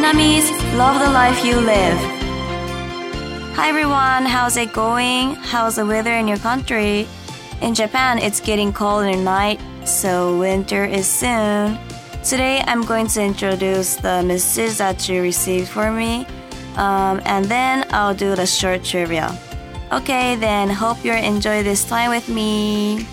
Minami's Love the Life You Live. Hi everyone, how's it going? How's the weather in your country? In Japan, it's getting cold at night, so winter is soon. Today, I'm going to introduce the message that you received for me, um, and then I'll do the short trivia. Okay, then hope you enjoy this time with me.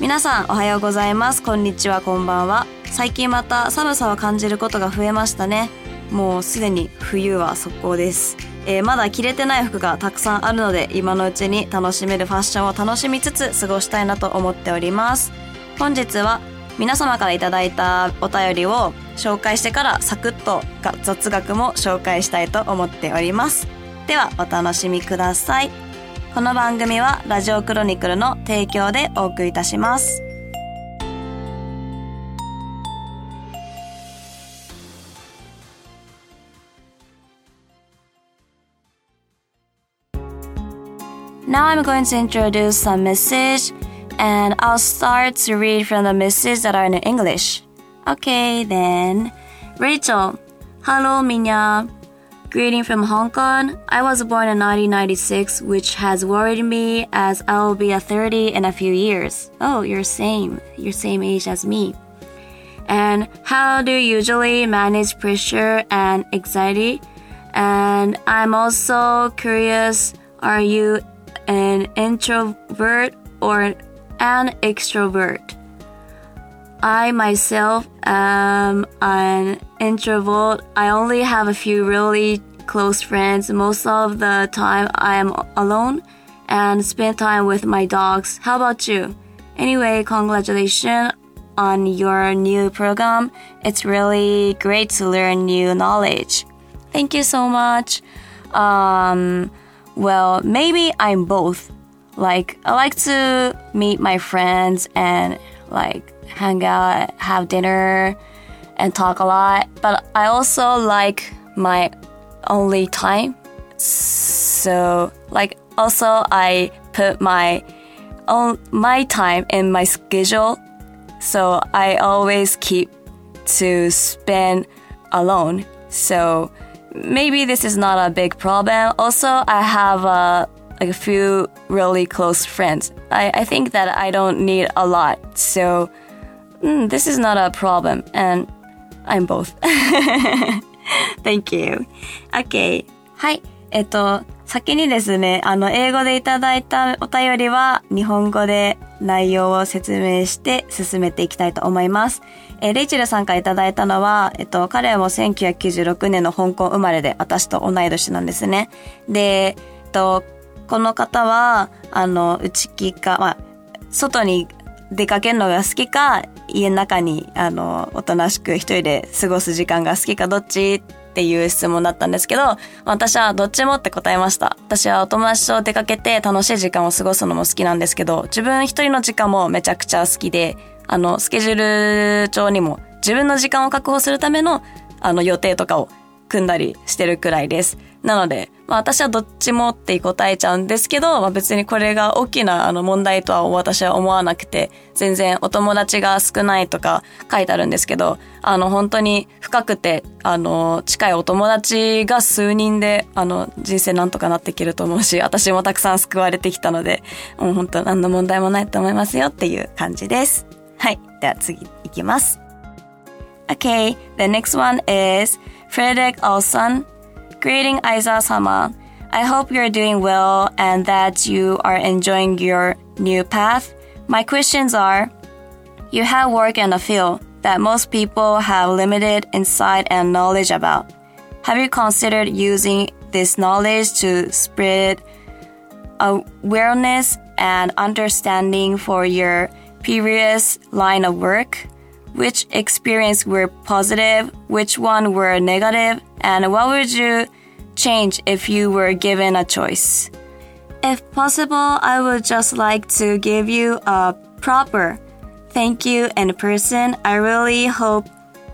皆さん、おはようございます。こんにちは、こんばんは。最近また寒さを感じることが増えましたね。 もうすでに冬は速攻です。えー、まだ着れてない服がたくさんあるので今のうちに楽しめるファッションを楽しみつつ過ごしたいなと思っております。本日は皆様からいいたお便りを紹介してからサクッと雑学も紹介したいと思っております。ではお楽しみください。この番組はラジオクロニクルの提供でお送りいたします。Now I'm going to introduce some message and I'll start to read from the messages that are in English. Okay, then. Rachel. Hello, Minya. Greeting from Hong Kong. I was born in 1996, which has worried me as I'll be a 30 in a few years. Oh, you're same. You're same age as me. And how do you usually manage pressure and anxiety? And I'm also curious, are you an introvert or an extrovert. I myself am an introvert. I only have a few really close friends. Most of the time I am alone and spend time with my dogs. How about you? Anyway, congratulations on your new program. It's really great to learn new knowledge. Thank you so much. Um, well, maybe I'm both. Like, I like to meet my friends and like hang out, have dinner, and talk a lot. But I also like my only time. So, like, also I put my own my time in my schedule. So I always keep to spend alone. So maybe this is not a big problem. Also, I have uh, like a few really close friends. I, I think that I don't need a lot. So mm, this is not a problem. And I'm both. Thank you. Okay. はい。えっと、先にですね、あの、英語でいただいたお便りは、日本語で内容を説明して進めていきたいと思います。えー、レイチェルさんからいただいたのは、えっと、彼も1996年の香港生まれで、私と同い年なんですね。で、えっと、この方は、あの、内気か、まあ、外に出かけるのが好きか、家の中に、あの、おとなしく一人で過ごす時間が好きかどっちっていう質問だったんですけど、私はどっちもって答えました。私はお友達と出かけて楽しい時間を過ごすのも好きなんですけど、自分一人の時間もめちゃくちゃ好きで、あの、スケジュール帳にも自分の時間を確保するための、あの、予定とかを組んだりしてるくらいです。なので、まあ私はどっちもって答えちゃうんですけど、まあ別にこれが大きなあの問題とは私は思わなくて、全然お友達が少ないとか書いてあるんですけど、あの本当に深くて、あの近いお友達が数人で、あの人生なんとかなっていけると思うし、私もたくさん救われてきたので、もう本当何の問題もないと思いますよっていう感じです。はい。では次いきます。Okay, the next one is Frederick Olson. Greeting Aiza sama. I hope you're doing well and that you are enjoying your new path. My questions are You have work in a field that most people have limited insight and knowledge about. Have you considered using this knowledge to spread awareness and understanding for your previous line of work? Which experience were positive? Which one were? And what would you change if you were given a choice? If possible, I would just like to give you a proper thank you in person. I really hope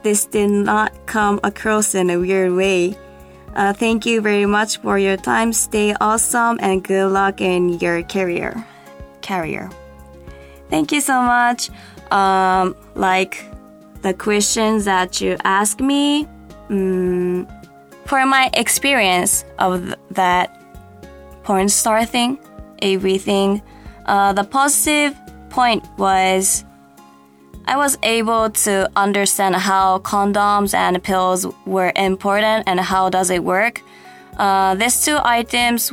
this did not come across in a weird way. Uh, thank you very much for your time. Stay awesome and good luck in your career. Career. Thank you so much. Um, like the questions that you ask me, um, for my experience of th- that porn star thing, everything, uh, the positive point was I was able to understand how condoms and pills were important and how does it work. Uh, these two items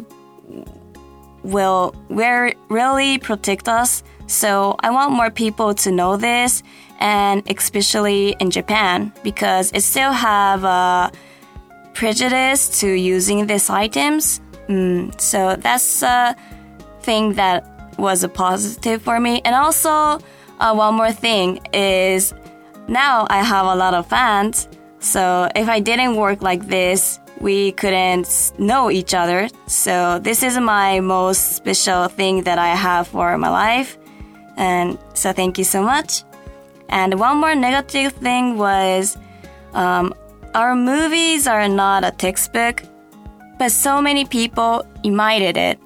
will really protect us. So I want more people to know this and especially in Japan because it still have a prejudice to using these items. Mm, so that's a thing that was a positive for me. And also, uh, one more thing is now I have a lot of fans. So if I didn't work like this, we couldn't know each other. So this is my most special thing that I have for my life. And so thank you so much. And one more negative thing was, um, our movies are not a textbook, but so many people imitated it.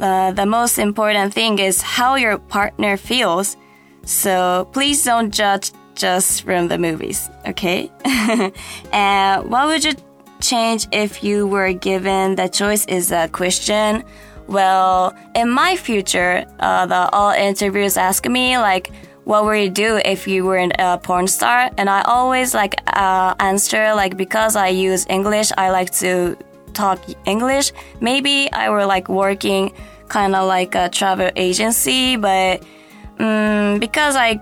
Uh, the most important thing is how your partner feels. So please don't judge just from the movies, okay? and what would you change if you were given the choice is a question? Well, in my future, uh, the all interviews ask me like, what would you do if you were a porn star? And I always like uh, answer like because I use English, I like to talk English. Maybe I were like working kind of like a travel agency, but um, because I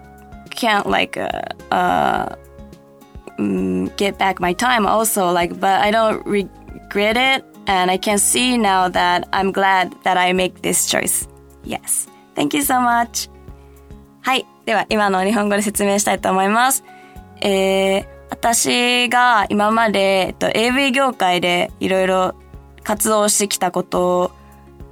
can't like uh, uh, um, get back my time also like, but I don't regret it. And I can see now that I'm glad that I make this choice. Yes. Thank you so much. はい。では、今の日本語で説明したいと思います。えー、私が今まで、えっと、AV 業界でいろいろ活動してきたこと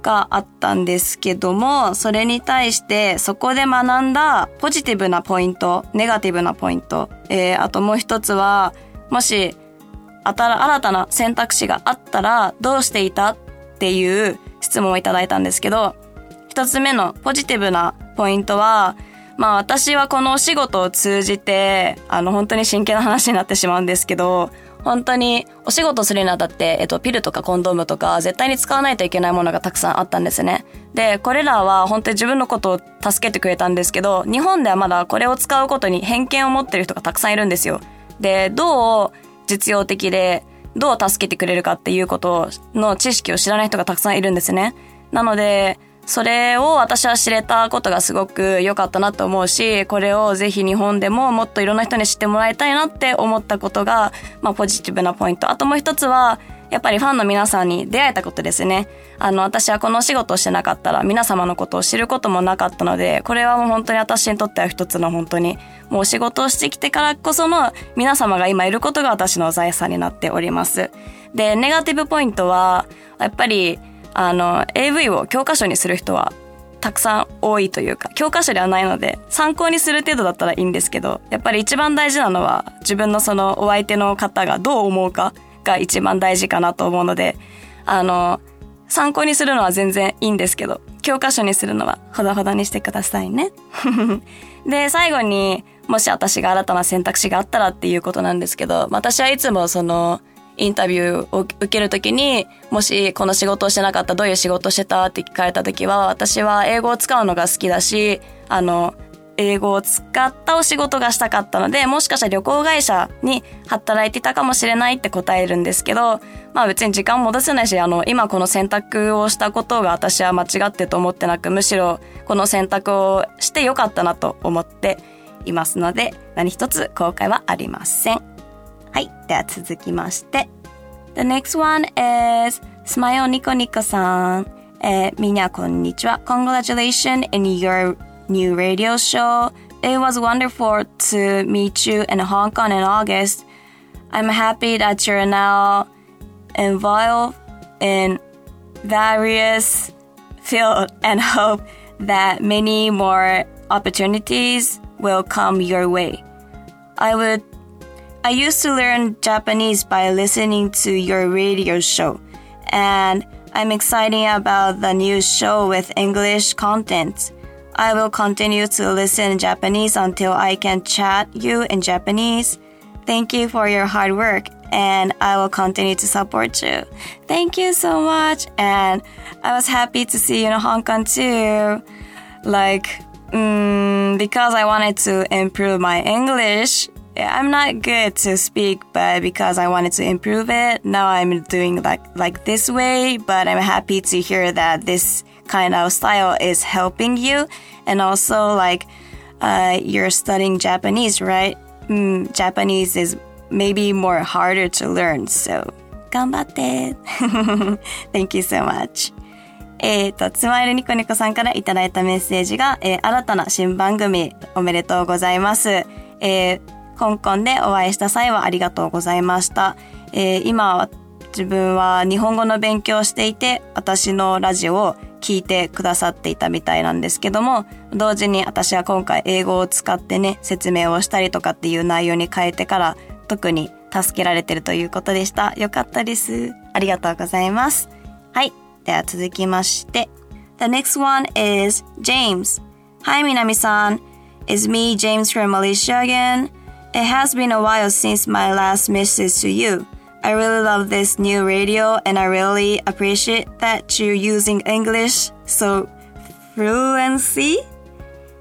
があったんですけども、それに対してそこで学んだポジティブなポイント、ネガティブなポイント、えー、あともう一つは、もし、新たな選択肢があったらどうしていたっていう質問をいただいたんですけど、一つ目のポジティブなポイントは、まあ私はこのお仕事を通じて、あの本当に真剣な話になってしまうんですけど、本当にお仕事するにあたって、えっと、ピルとかコンドームとか絶対に使わないといけないものがたくさんあったんですね。で、これらは本当に自分のことを助けてくれたんですけど、日本ではまだこれを使うことに偏見を持ってる人がたくさんいるんですよ。で、どう実用的で、どう助けてくれるかっていうことの知識を知らない人がたくさんいるんですね。なので、それを私は知れたことがすごく良かったなと思うし、これをぜひ日本でももっといろんな人に知ってもらいたいなって思ったことが、まあポジティブなポイント。あともう一つは、やっぱりファンの皆さんに出会えたことですね。あの、私はこのお仕事をしてなかったら皆様のことを知ることもなかったので、これはもう本当に私にとっては一つの本当に、もう仕事をしてきてからこその皆様が今いることが私の財産になっております。で、ネガティブポイントは、やっぱり、あの、AV を教科書にする人はたくさん多いというか、教科書ではないので、参考にする程度だったらいいんですけど、やっぱり一番大事なのは、自分のそのお相手の方がどう思うかが一番大事かなと思うので、あの、参考にするのは全然いいんですけど、教科書にするのはほどほどにしてくださいね。で、最後に、もし私が新たな選択肢があったらっていうことなんですけど、私はいつもその、インタビューを受けるときに、もしこの仕事をしてなかった、どういう仕事してたって聞かれたときは、私は英語を使うのが好きだし、あの、英語を使ったお仕事がしたかったので、もしかしたら旅行会社に働いてたかもしれないって答えるんですけど、まあ別に時間戻せないし、あの、今この選択をしたことが私は間違ってと思ってなく、むしろこの選択をしてよかったなと思っていますので、何一つ後悔はありません。はい。では続きまして。The next one is Smile Nico Nico さん。えー、みんなこんにちは。Congratulations in your new radio show. It was wonderful to meet you in Hong Kong in August. I'm happy that you're now involved in various fields and hope that many more opportunities will come your way. I would I used to learn Japanese by listening to your radio show, and I'm excited about the new show with English content. I will continue to listen in Japanese until I can chat you in Japanese. Thank you for your hard work and I will continue to support you. Thank you so much. And I was happy to see you in Hong Kong too. Like, mm, because I wanted to improve my English. I'm not good to speak, but because I wanted to improve it, now I'm doing like like this way. But I'm happy to hear that this kind of style is helping you, and also like uh, you're studying Japanese, right? Mm, Japanese is maybe more harder to learn, so 頑張って Thank you so much. えっ、と、つまいるニコニコさんからいただいたメッセージが、えー、新たな新番組おめでとうございます。えー、香港でお会いした際はありがとうございました。えー、今、自分は日本語の勉強をしていて、私のラジオを聞いてくださっていたみたいなんですけども、同時に私は今回英語を使ってね、説明をしたりとかっていう内容に変えてから、特に助けられてるということでした。よかったです。ありがとうございます。はい。では続きまして。The next one is James. Hi, Minami-san. It's me, James from Malaysia again? It has been a while since my last message to you. I really love this new radio and I really appreciate that you're using English so fluency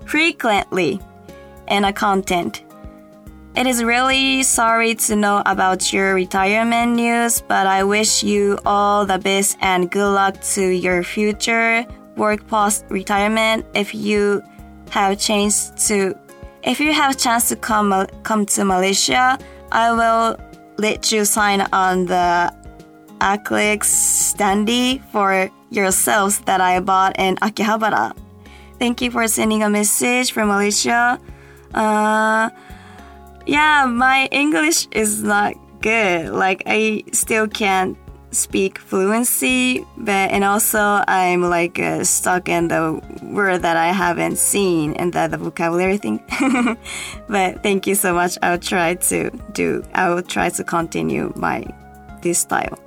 frequently in a content. It is really sorry to know about your retirement news, but I wish you all the best and good luck to your future work post retirement. If you have chance to, if you have chance to come come to Malaysia, I will let you sign on the acrylic standee for yourselves that I bought in Akihabara. Thank you for sending a message from Malaysia. Uh, yeah, my English is not good. Like I still can't speak fluency, but and also I'm like uh, stuck in the word that I haven't seen and the, the vocabulary thing. but thank you so much. I'll try to do. I will try to continue my this style.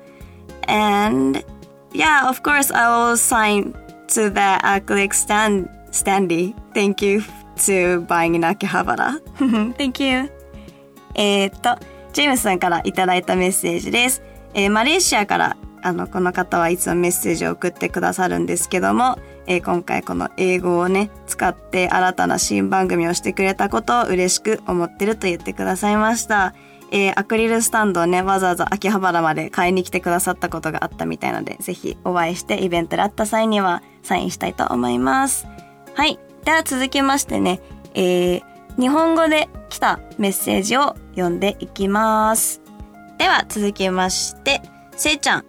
And yeah, of course, I will sign to the acrylic stand standee. Thank you to buying in Akihabara. thank you. えっと、ジェームスさんからいただいたメッセージです。 えー、マレーシアから、あの、この方はいつもメッセージを送ってくださるんですけども、えー、今回この英語をね、使って新たな新番組をしてくれたことを嬉しく思ってると言ってくださいました。えー、アクリルスタンドをね、わざわざ秋葉原まで買いに来てくださったことがあったみたいので、ぜひお会いしてイベントで会った際にはサインしたいと思います。はい。では続きましてね、えー、日本語で来たメッセージを読んでいきます。では続きまして、せいちゃん、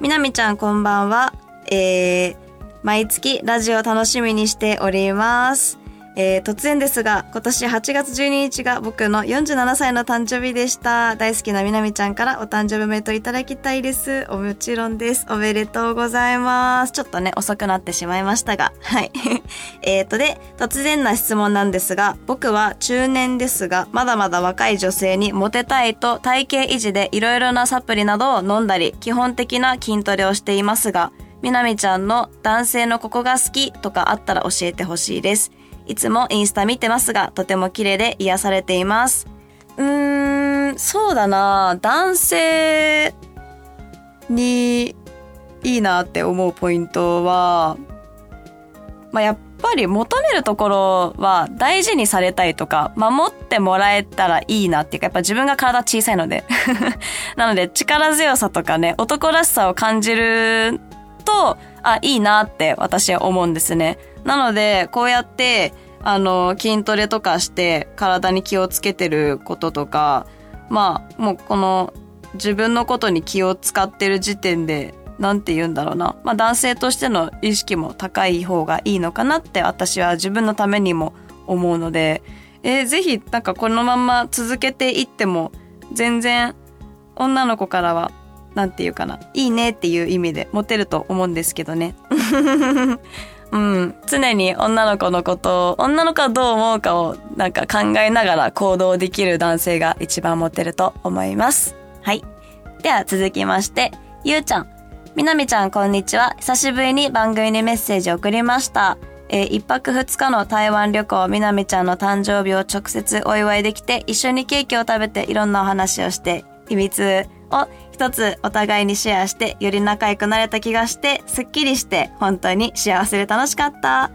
みなみちゃんこんばんは。えー、毎月ラジオ楽しみにしております。えー、突然ですが、今年8月12日が僕の47歳の誕生日でした。大好きなみなみちゃんからお誕生日おめでとういただきたいです。おもちろんです。おめでとうございます。ちょっとね、遅くなってしまいましたが。はい。えっとで、突然な質問なんですが、僕は中年ですが、まだまだ若い女性にモテたいと体型維持でいろいろなサプリなどを飲んだり、基本的な筋トレをしていますが、みなみちゃんの男性のここが好きとかあったら教えてほしいです。いつもインスタ見てますが、とても綺麗で癒されています。うーん、そうだな男性にいいなって思うポイントは、まあ、やっぱり求めるところは大事にされたいとか、守ってもらえたらいいなっていうか、やっぱ自分が体小さいので なので力強さとかね、男らしさを感じると、あ、いいなって私は思うんですね。なので、こうやって、あの、筋トレとかして体に気をつけてることとか、まあ、もうこの自分のことに気を使ってる時点で、なんて言うんだろうな。まあ男性としての意識も高い方がいいのかなって私は自分のためにも思うので、えー、ぜひなんかこのまま続けていっても全然女の子からはなんて言うかな。いいねっていう意味でモテると思うんですけどね。うん。常に女の子のことを、女の子はどう思うかをなんか考えながら行動できる男性が一番モテると思います。はい。では続きまして、ゆうちゃん。みなみちゃんこんにちは。久しぶりに番組にメッセージを送りました。えー、一泊二日の台湾旅行、みなみちゃんの誕生日を直接お祝いできて、一緒にケーキを食べていろんなお話をして、秘密を一つお互いにシェアして、より仲良くなれた気がして、すっきりして、本当に幸せで楽しかった。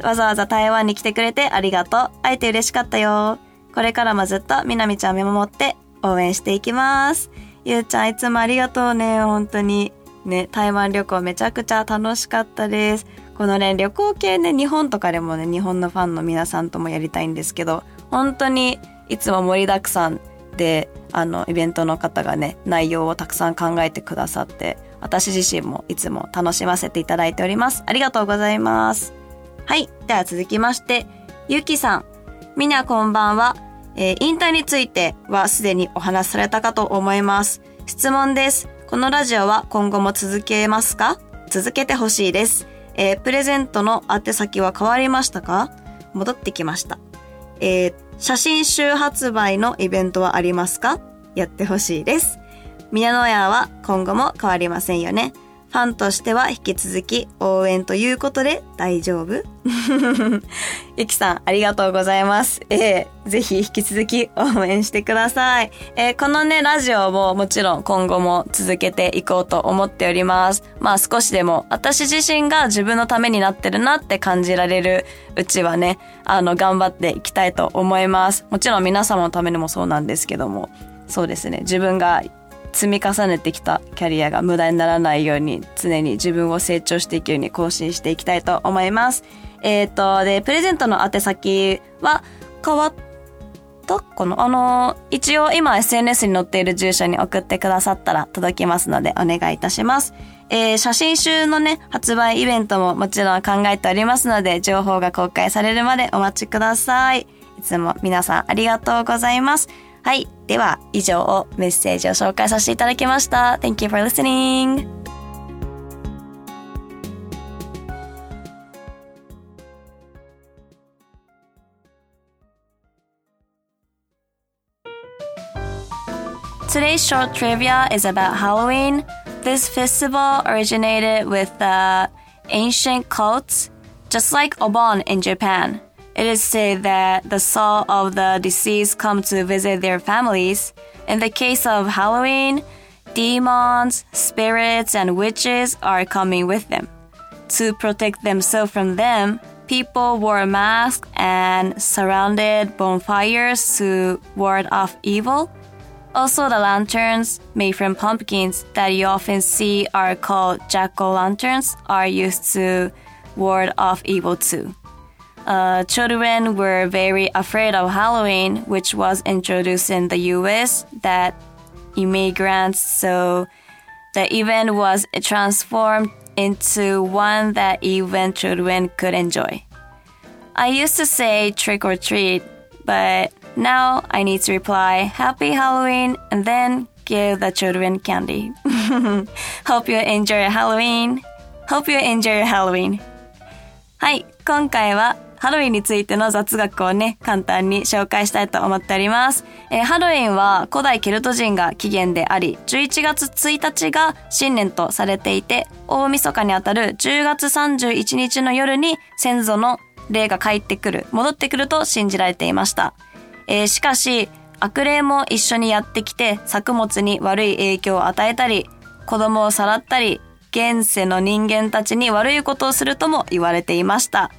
わざわざ台湾に来てくれてありがとう。会えて嬉しかったよ。これからもずっとみなみちゃん見守って応援していきます。ゆうちゃんいつもありがとうね、本当に。ね、台湾旅行めちゃくちゃ楽しかったです。このね、旅行系ね、日本とかでもね、日本のファンの皆さんともやりたいんですけど、本当にいつも盛りだくさんで、あの、イベントの方がね、内容をたくさん考えてくださって、私自身もいつも楽しませていただいております。ありがとうございます。はい。では続きまして、ゆきさん。みなこんばんは。えー、引退についてはすでにお話しされたかと思います。質問です。このラジオは今後も続けますか？続けてほしいです。えー、プレゼントの宛先は変わりましたか？戻ってきました。えー、写真集発売のイベントはありますか？やってほしいです。宮野屋は今後も変わりませんよね。ファンとしては引き続き応援ということで大丈夫？ゆきさん、ありがとうございます。えー、ぜひ引き続き応援してください。えー、このね、ラジオももちろん今後も続けていこうと思っております。まあ少しでも私自身が自分のためになってるなって感じられるうちはね、あの、頑張っていきたいと思います。もちろん皆様のためにもそうなんですけども、そうですね、自分が積み重ねてきたキャリアが無駄にならないように常に自分を成長していくように更新していきたいと思います。えっ、と、で、プレゼントの宛先は変わった？かなあの、一応今 SNS に載っている住所に送ってくださったら届きますのでお願いいたします。えー、写真集のね、発売イベントももちろん考えておりますので、情報が公開されるまでお待ちください。いつも皆さんありがとうございます。はい。では、以上メッセージを紹介させていただきました。Thank you for listening! Today's short trivia is about Halloween. This festival originated with the ancient cults, just like Obon in Japan. It is said that the soul of the deceased come to visit their families. In the case of Halloween, demons, spirits, and witches are coming with them. To protect themselves from them, people wore masks and surrounded bonfires to ward off evil. Also, the lanterns made from pumpkins that you often see are called jack-o'-lanterns are used to ward off evil too uh, children were very afraid of Halloween, which was introduced in the US that immigrants, so the event was transformed into one that even children could enjoy. I used to say trick or treat, but now I need to reply Happy Halloween and then give the children candy. Hope you enjoy Halloween. Hope you enjoy Halloween. はい、今回は ハロウィンについての雑学をね、簡単に紹介したいと思っております。えー、ハロウィンは古代ケルト人が起源であり、11月1日が新年とされていて、大晦日にあたる10月31日の夜に先祖の霊が帰ってくる、戻ってくると信じられていました。えー、しかし、悪霊も一緒にやってきて作物に悪い影響を与えたり、子供をさらったり、現世の人間たちに悪いことをするとも言われていました。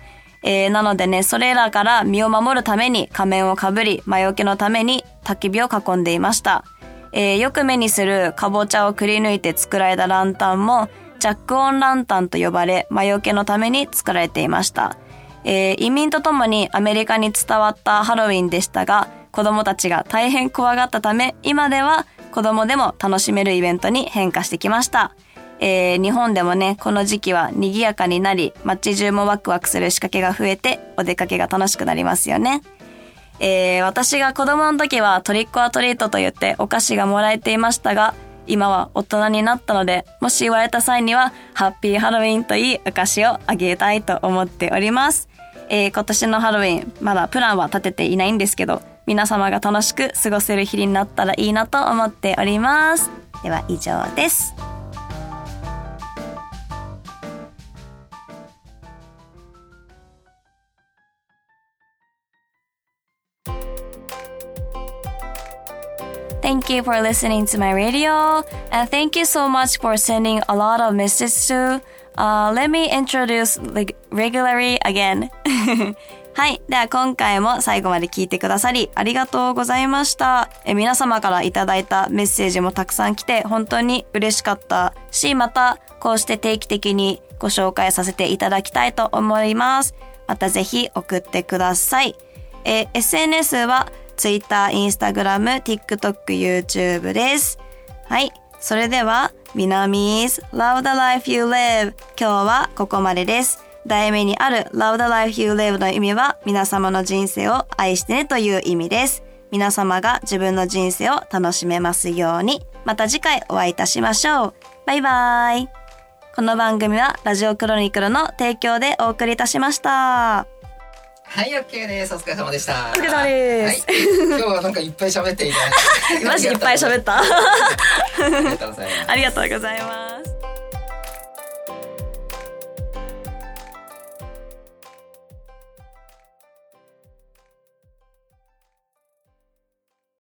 えー、なのでね、それらから身を守るために仮面をかぶり、魔除けのために焚き火を囲んでいました。えー、よく目にするかぼちゃをくり抜いて作られたランタンも、ジャックオンランタンと呼ばれ、魔除けのために作られていました。えー、移民とともにアメリカに伝わったハロウィンでしたが、子供たちが大変怖がったため、今では子供でも楽しめるイベントに変化してきました。えー、日本でもね、この時期は賑やかになり、街中もワクワクする仕掛けが増えて、お出かけが楽しくなりますよね。えー、私が子供の時はトリックアトリートと言ってお菓子がもらえていましたが、今は大人になったので、もし言われた際には、ハッピーハロウィンといいお菓子をあげたいと思っております。えー、今年のハロウィン、まだプランは立てていないんですけど、皆様が楽しく過ごせる日になったらいいなと思っております。では以上です。Thank you for listening to my radio and thank you so much for sending a lot of messages to Uh, let me introduce regularly again. はい。では今回も最後まで聞いてくださりありがとうございました。え皆様からいただいたメッセージもたくさん来て本当に嬉しかったし、またこうして定期的にご紹介させていただきたいと思います。またぜひ送ってください。え SNS は Twitter、Instagram、TikTok、YouTube です。はい。それでは、Minami's Love the Life You Live 今日はここまでです。題名にある Love the Life You Live の意味は皆様の人生を愛してねという意味です。皆様が自分の人生を楽しめますように。また次回お会いいたしましょう。バイバイ。この番組はラジオクロニクルの提供でお送りいたしました。はい、OK です。お疲れ様でした。お疲れ様です。はい、今日はなんかいっぱい喋っていただいて。マジいっぱい喋った。ありがとうございます。ありがとうございます。